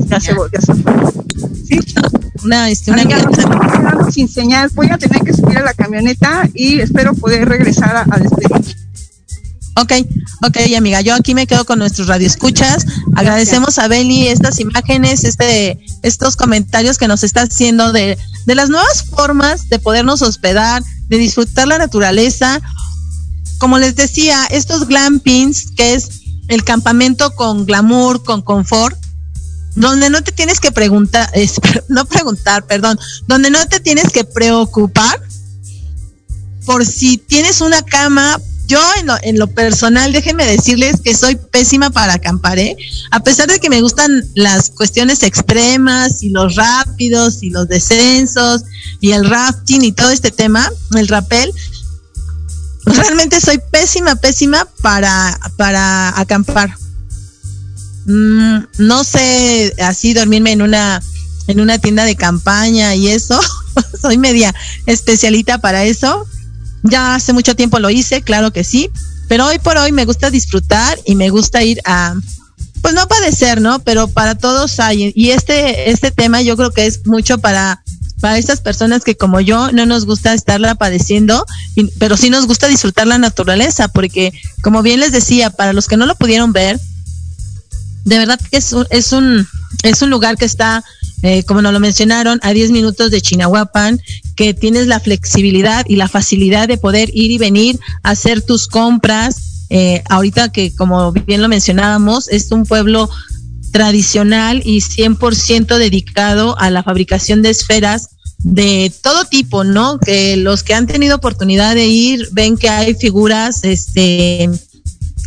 Ya se, fue. Sí, una, este, una Amiga, estamos quedando sin señal. Voy a tener que subir a la camioneta y espero poder regresar a, a despedir. Ok, ok, amiga, yo aquí me quedo con nuestros radioescuchas. Agradecemos a Beli estas imágenes, este, estos comentarios que nos está haciendo de, de las nuevas formas de podernos hospedar, de disfrutar la naturaleza. Como les decía, estos glampings, que es el campamento con glamour, con confort, donde no te tienes que preguntar, es- no preguntar, perdón, donde no te tienes que preocupar por si tienes una cama. Yo en lo, en lo personal, déjenme decirles que soy pésima para acampar, ¿eh? A pesar de que me gustan las cuestiones extremas y los rápidos y los descensos y el rafting y todo este tema, el rappel, realmente soy pésima, pésima para, para acampar. Mm, no sé así dormirme en una en una tienda de campaña y eso. soy media especialita para eso. Ya hace mucho tiempo lo hice, claro que sí, pero hoy por hoy me gusta disfrutar y me gusta ir a pues no padecer, ¿no? Pero para todos hay y este este tema yo creo que es mucho para para estas personas que como yo no nos gusta estarla padeciendo, pero sí nos gusta disfrutar la naturaleza, porque como bien les decía, para los que no lo pudieron ver, de verdad que es un, es un, es un lugar que está, eh, como nos lo mencionaron, a 10 minutos de Chinahuapan, que tienes la flexibilidad y la facilidad de poder ir y venir, hacer tus compras. Eh, ahorita que, como bien lo mencionábamos, es un pueblo tradicional y 100% dedicado a la fabricación de esferas de todo tipo, ¿no? Que los que han tenido oportunidad de ir ven que hay figuras, este,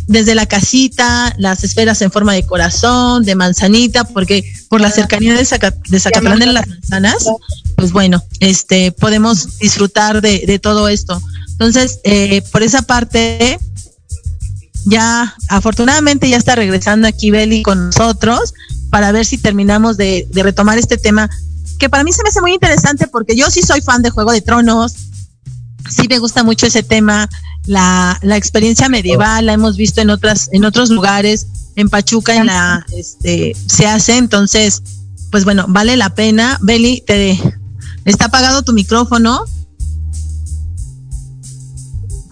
desde la casita, las esferas en forma de corazón, de manzanita, porque por la cercanía de, Zaca- de Zacatlán de las manzanas, pues bueno, este, podemos disfrutar de, todo esto. Entonces, eh, por esa parte, ya afortunadamente ya está regresando aquí Beli con nosotros para ver si terminamos de, de retomar este tema que para mí se me hace muy interesante porque yo sí soy fan de Juego de Tronos, sí me gusta mucho ese tema, la, la experiencia medieval la hemos visto en otras en otros lugares, en Pachuca en la este se hace, entonces pues bueno, vale la pena. Beli, te está apagado tu micrófono.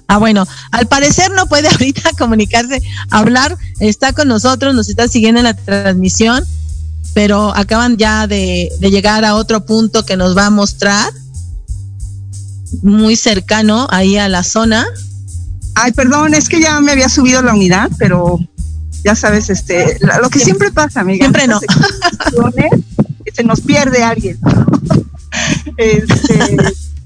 Ah, bueno, al parecer no puede ahorita comunicarse, hablar, está con nosotros, nos está siguiendo en la transmisión, pero acaban ya de, de llegar a otro punto que nos va a mostrar, muy cercano ahí a la zona. Ay, perdón, es que ya me había subido la unidad, pero ya sabes, este, lo que siempre pasa, amiga. Siempre no. Se nos pierde alguien. este,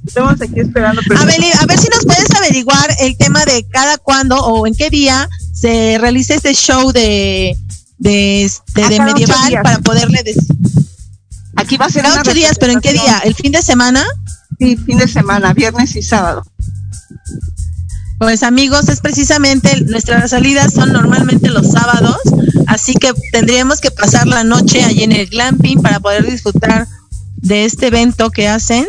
estamos aquí esperando. A ver, a ver si nos puedes averiguar el tema de cada cuándo o en qué día se realiza este show de de, A de cada ocho medieval para poderle decir. Aquí va a ser Cada ocho días, pero ¿en qué día? ¿El fin de semana? Sí, fin de semana, viernes y sábado. Pues amigos, es precisamente nuestras salidas son normalmente los sábados, así que tendríamos que pasar la noche allí en el glamping para poder disfrutar de este evento que hacen.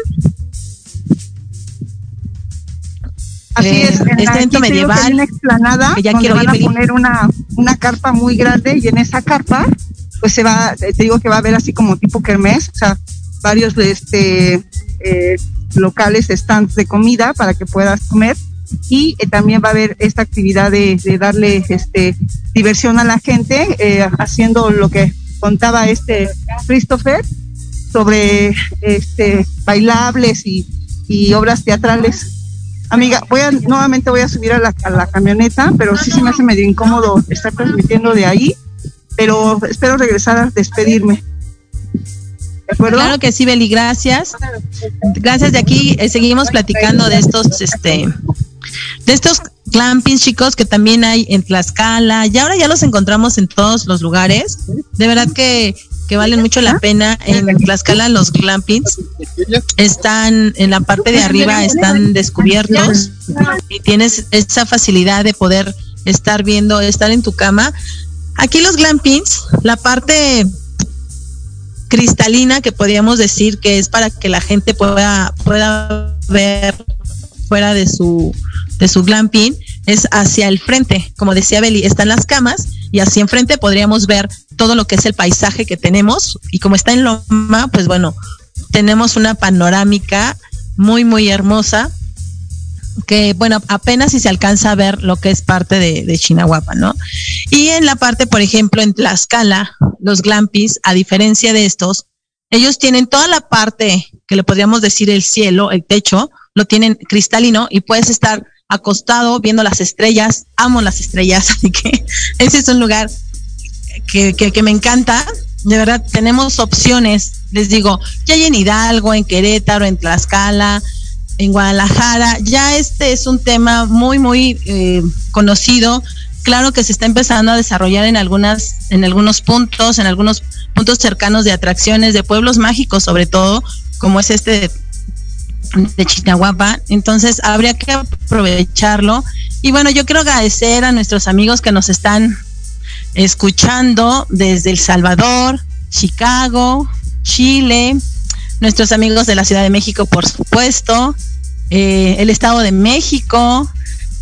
Así Eh, es, en este evento que hay medieval, una explanada que ya donde quiero van ir, a poner una, una carpa muy grande y en esa carpa pues se va, te digo que va a haber así como tipo kermés, o sea, varios este eh, locales, stands de comida para que puedas comer y eh, también va a haber esta actividad de, darle este diversión a la gente eh, haciendo lo que contaba este Christopher sobre este bailables y, y obras teatrales Amiga, voy a, nuevamente voy a subir a la, a la camioneta, pero sí se me hace medio incómodo estar transmitiendo de ahí, pero espero regresar a despedirme. Claro que sí, Beli, gracias. Gracias de aquí eh, seguimos platicando de estos este de estos glampings, chicos, que también hay en Tlaxcala. Y ahora ya los encontramos en todos los lugares. De verdad que, que valen mucho la pena. En Tlaxcala los glampings están en la parte de arriba, están descubiertos y tienes esa facilidad de poder estar viendo, estar en tu cama. Aquí los glampings, la parte cristalina que podríamos decir que es para que la gente pueda, pueda ver fuera de su, de su glamping es hacia el frente. Como decía Beli, están las camas y hacia enfrente podríamos ver todo lo que es el paisaje que tenemos. Y como está en Loma, pues bueno, tenemos una panorámica muy, muy hermosa que bueno, apenas si se alcanza a ver lo que es parte de, de Chinahuapa, ¿no? Y en la parte, por ejemplo, en Tlaxcala, los glampis, a diferencia de estos, ellos tienen toda la parte que le podríamos decir el cielo, el techo, lo tienen cristalino y puedes estar acostado viendo las estrellas. Amo las estrellas, así que ese es un lugar que, que, que me encanta. De verdad, tenemos opciones. Les digo, ya hay en Hidalgo, en Querétaro, en Tlaxcala, en Guadalajara. Ya este es un tema muy, muy eh, conocido. Claro que se está empezando a desarrollar en algunas, en algunos puntos, en algunos puntos cercanos de atracciones, de pueblos mágicos, sobre todo, como es este de, Chinahuapa. Entonces habría que aprovecharlo. Y bueno, yo quiero agradecer a nuestros amigos que nos están escuchando desde El Salvador, Chicago, Chile, nuestros amigos de la Ciudad de México, por supuesto, eh, el Estado de México.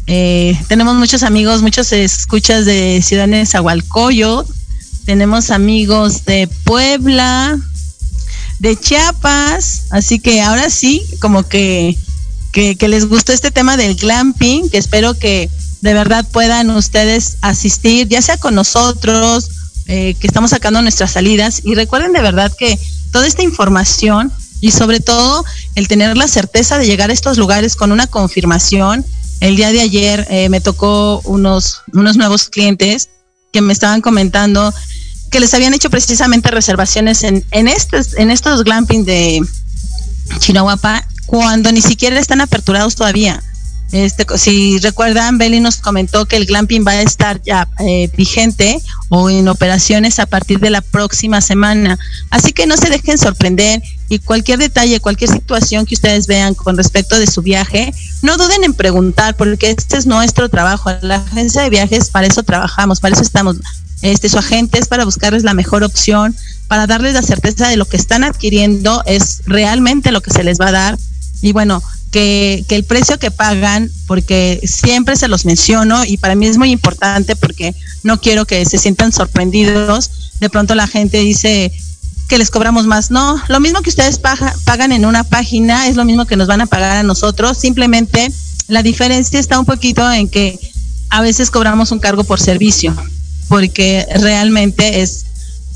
Eh, tenemos muchos amigos, muchos escuchas de Ciudad de Zahualcoyo. Tenemos amigos de Puebla, de Chiapas. Así que ahora sí, como que, que, les gustó este tema del glamping, que espero que de verdad puedan ustedes asistir, ya sea con nosotros, eh, que estamos sacando nuestras salidas. Y recuerden de verdad que toda esta información y sobre todo el tener la certeza de llegar a estos lugares con una confirmación. El día de ayer eh, me tocó unos, unos nuevos clientes que me estaban comentando que les habían hecho precisamente reservaciones en, en, estos, en estos glamping de Chinahuapa cuando ni siquiera están aperturados todavía. Este, si recuerdan, Beli nos comentó que el glamping va a estar ya eh, vigente o en operaciones a partir de la próxima semana. Así que no se dejen sorprender y cualquier detalle, cualquier situación que ustedes vean con respecto de su viaje, no duden en preguntar porque este es nuestro trabajo. La agencia de viajes para eso trabajamos, para eso estamos. Este, su agente es para buscarles la mejor opción, para darles la certeza de lo que están adquiriendo es realmente lo que se les va a dar. Y bueno, que, que, el precio que pagan, porque siempre se los menciono y para mí es muy importante porque no quiero que se sientan sorprendidos. De pronto la gente dice que les cobramos más. No, lo mismo que ustedes paga, pagan en una página es lo mismo que nos van a pagar a nosotros. Simplemente la diferencia está un poquito en que a veces cobramos un cargo por servicio, porque realmente es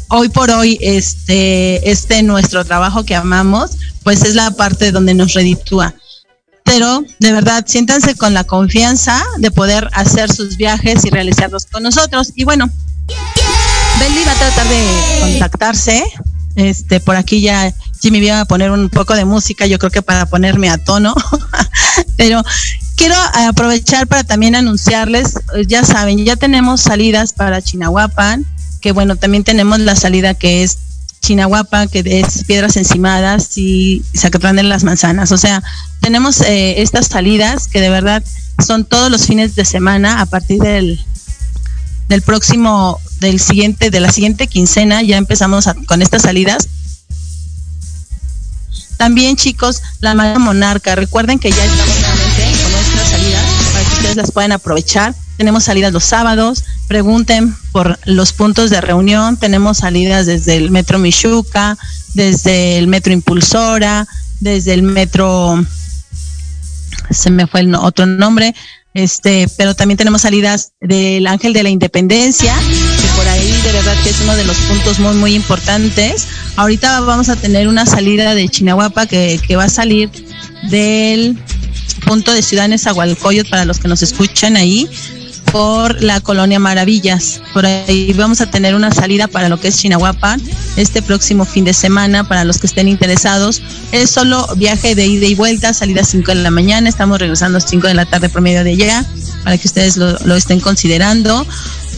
hoy por hoy este este nuestro trabajo que amamos, pues es la parte donde nos reditúa pero de verdad siéntanse con la confianza de poder hacer sus viajes y realizarlos con nosotros. Y bueno, Belly va a tratar de contactarse. Este, por aquí ya Jimmy iba a poner un poco de música, yo creo que para ponerme a tono. pero quiero aprovechar para también anunciarles, ya saben, ya tenemos salidas para Chinahuapan, que bueno, también tenemos la salida que es Chinahuapa, que es Piedras Encimadas y Zacatlán de las Manzanas. O sea, tenemos eh, estas salidas que de verdad son todos los fines de semana a partir del, del próximo, del siguiente, de la siguiente quincena, ya empezamos a, con estas salidas. También, chicos, la Mara Monarca, recuerden que ya estamos las puedan aprovechar. Tenemos salidas los sábados, pregunten por los puntos de reunión. Tenemos salidas desde el Metro Michuca, desde el Metro Impulsora, desde el Metro, se me fue el otro nombre, este, pero también tenemos salidas del Ángel de la Independencia, que por ahí de verdad que es uno de los puntos muy, muy importantes. Ahorita vamos a tener una salida de Chinahuapa que, que va a salir del punto de Ciudad Nezahualcóyotl para los que nos escuchan ahí por la colonia Maravillas. Por ahí vamos a tener una salida para lo que es Chinahuapan este próximo fin de semana para los que estén interesados. Es solo viaje de ida y vuelta, salida a 5 de la mañana, estamos regresando a 5 de la tarde por medio de allá para que ustedes lo estén considerando.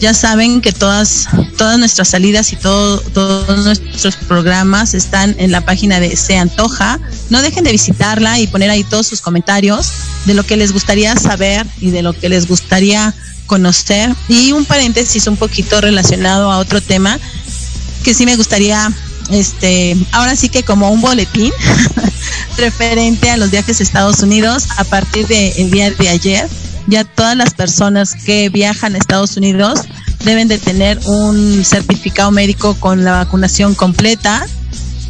Ya saben que todas, todas nuestras salidas y todo, todos nuestros programas están en la página de Se Antoja. No dejen de visitarla y poner ahí todos sus comentarios de lo que les gustaría saber y de lo que les gustaría conocer. Y un paréntesis un poquito relacionado a otro tema que sí me gustaría, este, ahora sí que como un boletín referente a los viajes a Estados Unidos a partir del día de ayer ya todas las personas que viajan a Estados Unidos deben de tener un certificado médico con la vacunación completa.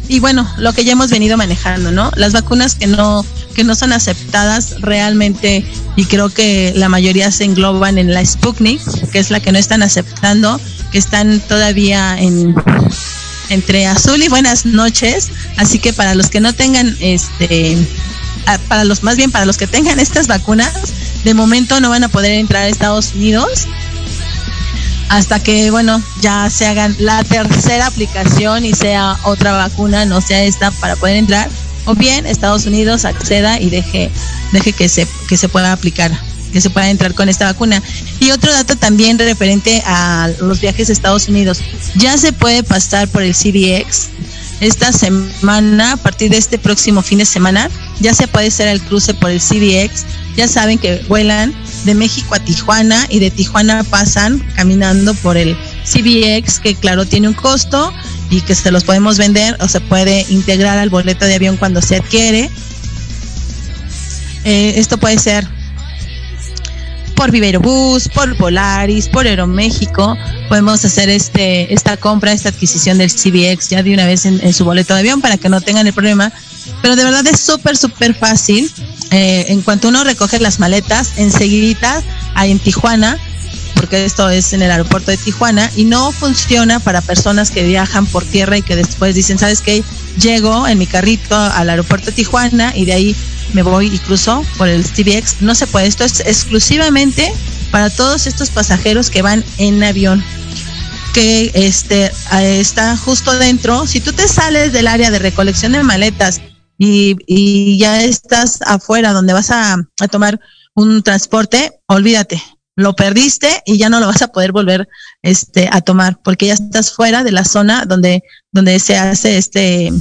Y bueno, lo que ya hemos venido manejando, ¿no? Las vacunas que no que no son aceptadas realmente y creo que la mayoría se engloban en la Sputnik, que es la que no están aceptando, que están todavía en entre azul y buenas noches, así que para los que no tengan este para los más bien para los que tengan estas vacunas, de momento no van a poder entrar a Estados Unidos hasta que, bueno, ya se hagan la tercera aplicación y sea otra vacuna, no sea esta, para poder entrar. O bien Estados Unidos acceda y deje, deje que se, que se pueda aplicar, que se pueda entrar con esta vacuna. Y otro dato también referente a los viajes a Estados Unidos. Ya se puede pasar por el CBX esta semana, a partir de este próximo fin de semana, ya se puede hacer el cruce por el CBX. Ya saben que vuelan de México a Tijuana y de Tijuana pasan caminando por el CBX, que claro tiene un costo y que se los podemos vender o se puede integrar al boleto de avión cuando se adquiere. Eh, esto puede ser por Vivero Bus, por Polaris, por Aeroméxico. Podemos hacer este esta compra, esta adquisición del CBX ya de una vez en, en su boleto de avión para que no tengan el problema. Pero de verdad es súper, súper fácil. Eh, en cuanto uno recoge las maletas, enseguida hay en Tijuana, porque esto es en el aeropuerto de Tijuana, y no funciona para personas que viajan por tierra y que después dicen, ¿sabes qué? Llego en mi carrito al aeropuerto de Tijuana y de ahí me voy cruzo por el CBX. No se puede, esto es exclusivamente para todos estos pasajeros que van en avión que este está justo dentro. Si tú te sales del área de recolección de maletas y, y ya estás afuera donde vas a, a, tomar un transporte, olvídate, lo perdiste y ya no lo vas a poder volver este a tomar porque ya estás fuera de la zona donde donde se hace este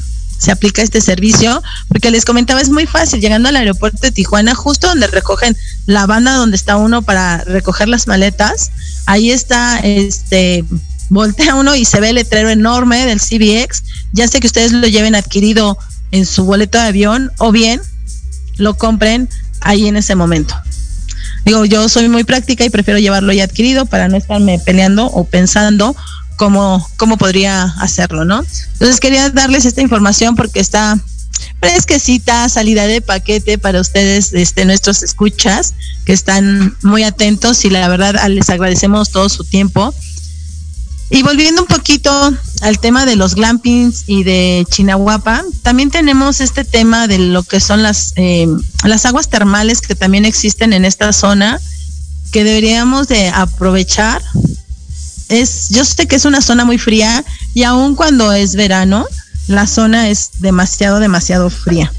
se aplica este servicio, porque les comentaba, es muy fácil, llegando al aeropuerto de Tijuana, justo donde recogen la banda donde está uno para recoger las maletas, ahí está este voltea uno y se ve el letrero enorme del CBX, ya sé que ustedes lo lleven adquirido en su boleto de avión o bien lo compren ahí en ese momento. Digo, yo soy muy práctica y prefiero llevarlo ya adquirido para no estarme peleando o pensando cómo, cómo podría hacerlo, ¿no? Entonces quería darles esta información porque está fresquecita, salida de paquete para ustedes, este, nuestros escuchas, que están muy atentos y la verdad les agradecemos todo su tiempo. Y volviendo un poquito al tema de los glampings y de Chinahuapa, también tenemos este tema de lo que son las, eh, las aguas termales que también existen en esta zona, que deberíamos de aprovechar. Es, yo sé que es una zona muy fría y aun cuando es verano, la zona es demasiado, demasiado fría.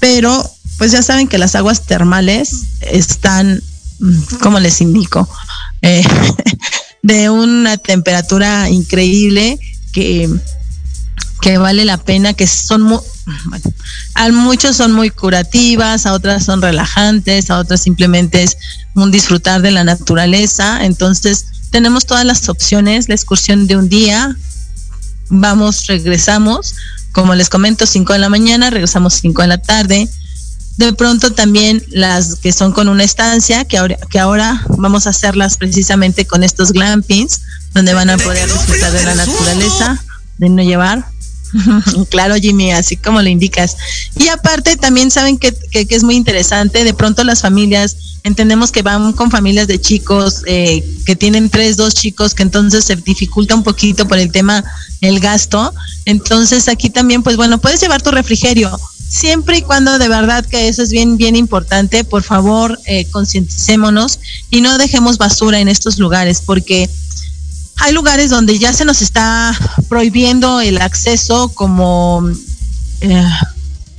Pero, pues ya saben que las aguas termales están, como les indico, eh, de una temperatura increíble que, que vale la pena, que son muy, bueno, a muchos son muy curativas, a otras son relajantes, a otras simplemente es un disfrutar de la naturaleza. Entonces, tenemos todas las opciones, la excursión de un día, vamos, regresamos, como les comento, 5 de la mañana, regresamos 5 de la tarde, de pronto también las que son con una estancia, que ahora, que ahora vamos a hacerlas precisamente con estos glampings, donde van a poder disfrutar de la naturaleza, de no llevar. claro, Jimmy, así como lo indicas. Y aparte también saben que, que, es muy interesante, de pronto las familias, entendemos que van con familias de chicos eh, que tienen tres, dos chicos, que entonces se dificulta un poquito por el tema el gasto. Entonces aquí también, pues bueno, puedes llevar tu refrigerio, siempre y cuando de verdad que eso es bien, bien importante, por favor, eh, concienticémonos y no dejemos basura en estos lugares, porque hay lugares donde ya se nos está prohibiendo el acceso como eh,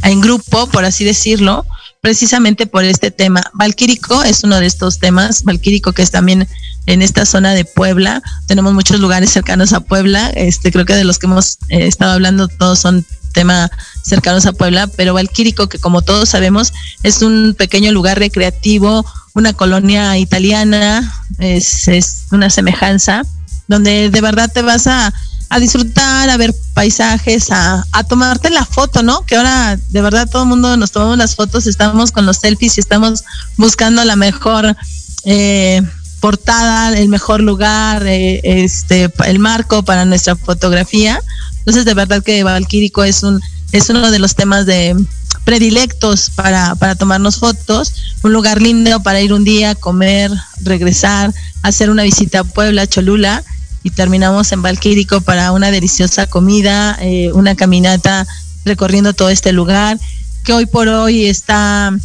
en grupo, por así decirlo, precisamente por este tema. Valquírico es uno de estos temas, Valquírico que es también en esta zona de Puebla. Tenemos muchos lugares cercanos a Puebla. Este, creo que de los que hemos eh, estado hablando todos son tema cercanos a Puebla, pero Valquírico, que como todos sabemos, es un pequeño lugar recreativo, una colonia italiana, es, es una semejanza, donde de verdad te vas a, a disfrutar, a ver paisajes, a, a, tomarte la foto, ¿no? Que ahora de verdad todo el mundo nos tomamos las fotos, estamos con los selfies y estamos buscando la mejor eh, portada, el mejor lugar, eh, este, el marco para nuestra fotografía. Entonces, de verdad que Valquírico es un es uno de los temas de predilectos para, para tomarnos fotos, un lugar lindo para ir un día, comer, regresar, hacer una visita a Puebla, Cholula y terminamos en Valquírico para una deliciosa comida, eh, una caminata recorriendo todo este lugar que hoy por hoy está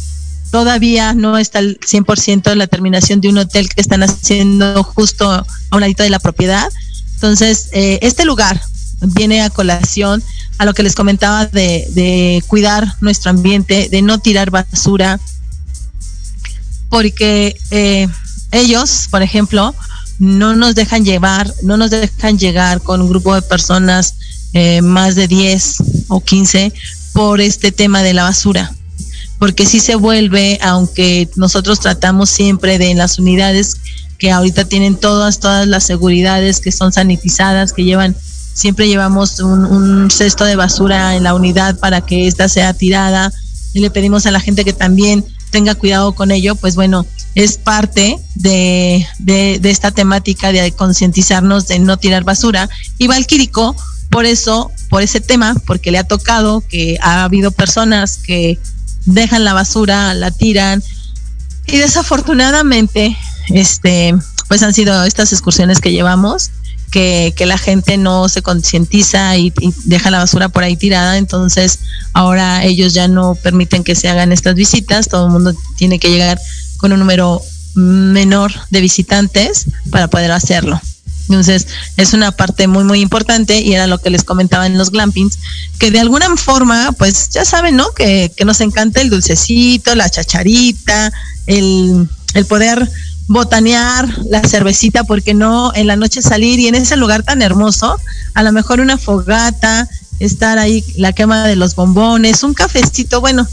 todavía no está al 100% la terminación de un hotel que están haciendo justo a un ladito de la propiedad. Entonces, eh, este lugar viene a colación a lo que les comentaba de, cuidar nuestro ambiente, de no tirar basura, porque eh, ellos, por ejemplo, no nos dejan llevar, no nos dejan llegar con un grupo de personas eh, más de 10 o 15 por este tema de la basura. Porque si se vuelve, aunque nosotros tratamos siempre de las unidades que ahorita tienen todas, todas las seguridades que son sanitizadas, que llevan siempre llevamos un, un, cesto de basura en la unidad para que ésta sea tirada y le pedimos a la gente que también tenga cuidado con ello, pues bueno, es parte de, de, esta temática de concientizarnos de no tirar basura. Y Valquírico, por eso, por ese tema, porque le ha tocado que ha habido personas que dejan la basura, la tiran, y desafortunadamente, este, pues han sido estas excursiones que llevamos que, que la gente no se concientiza y, y, deja la basura por ahí tirada, entonces ahora ellos ya no permiten que se hagan estas visitas, todo el mundo tiene que llegar con un número menor de visitantes para poder hacerlo. Entonces, es una parte muy, muy importante y era lo que les comentaba en los glampings, que de alguna forma, pues ya saben, ¿no? Que, que nos encanta el dulcecito, la chacharita, el, el poder botanear la cervecita, porque no en la noche salir y en ese lugar tan hermoso, a lo mejor una fogata, estar ahí, la quema de los bombones, un cafecito, bueno,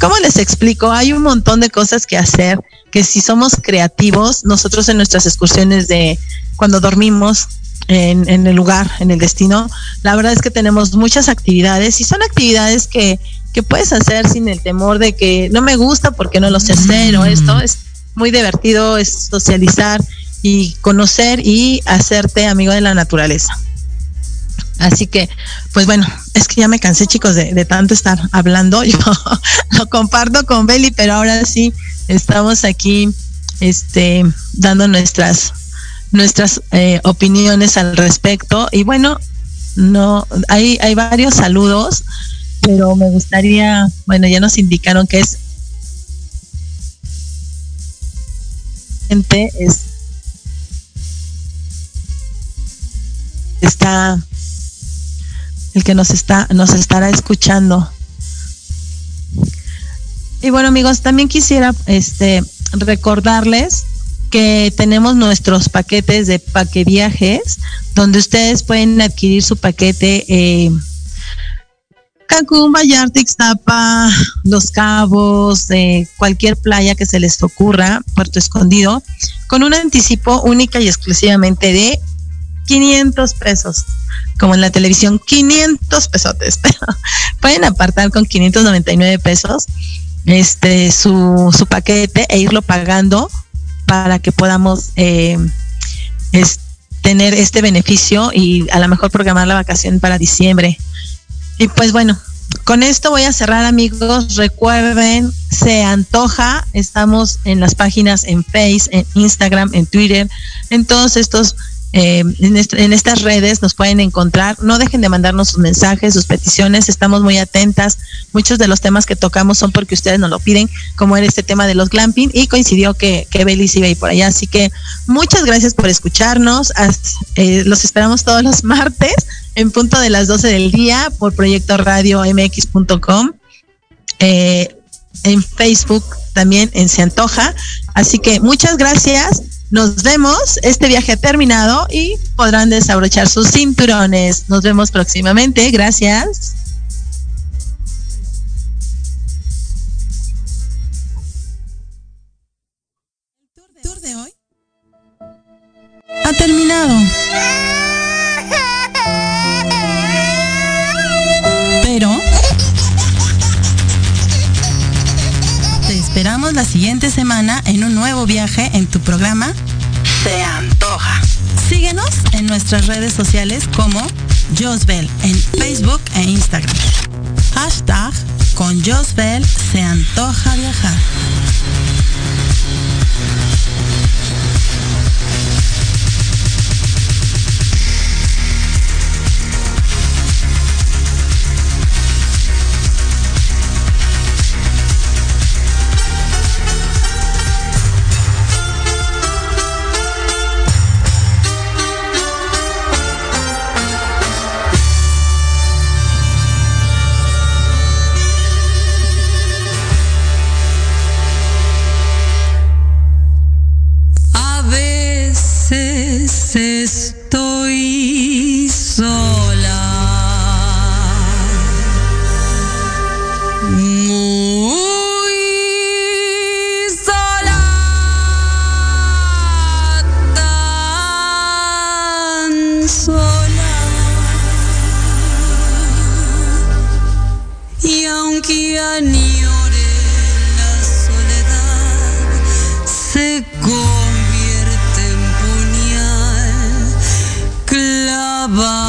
¿cómo les explico? Hay un montón de cosas que hacer, que si somos creativos, nosotros en nuestras excursiones de cuando dormimos en, en el lugar, en el destino, la verdad es que tenemos muchas actividades y son actividades que, que puedes hacer sin el temor de que no me gusta porque no lo sé hacer o esto, es muy divertido, es socializar y conocer y hacerte amigo de la naturaleza. Así que, pues bueno, es que ya me cansé, chicos, de, tanto estar hablando. Yo lo comparto con Beli, pero ahora sí estamos aquí este, dando nuestras, nuestras eh, opiniones al respecto. Y bueno, no, hay, hay varios saludos, pero me gustaría, bueno, ya nos indicaron que es es está el que nos está nos estará escuchando. Y bueno amigos también quisiera este recordarles que tenemos nuestros paquetes de paque viajes donde ustedes pueden adquirir su paquete eh, Cancún, Vallarta, Ixtapa, Los Cabos, eh, cualquier playa que se les ocurra, Puerto Escondido, con un anticipo única y exclusivamente de 500 pesos, como en la televisión, 500 pesotes, pero pueden apartar con 599 pesos este su, su paquete e irlo pagando para que podamos eh, tener este beneficio y a lo mejor programar la vacación para diciembre. Y pues bueno, con esto voy a cerrar amigos. Recuerden, se antoja. Estamos en las páginas en Face, en Instagram, en Twitter, en todos estos eh, en, est- en estas redes nos pueden encontrar. No dejen de mandarnos sus mensajes, sus peticiones. Estamos muy atentas. Muchos de los temas que tocamos son porque ustedes nos lo piden, como era este tema de los glamping, y coincidió que, que Belis iba a ir por allá. Así que muchas gracias por escucharnos. Eh, los esperamos todos los martes en punto de las 12 del día por proyecto radio mx.com. Eh, en Facebook también en Se Antoja. Así que muchas gracias. Nos vemos. Este viaje ha terminado y podrán desabrochar sus cinturones. Nos vemos próximamente. Gracias. Tour de hoy ha terminado. Viaje en tu programa Se Antoja. Síguenos en nuestras redes sociales como Josbel en Facebook e Instagram. Hashtag con Josbel se antoja viajar. Estoy sola. Muy sola. Tan sola. Y aunque añore la soledad, se va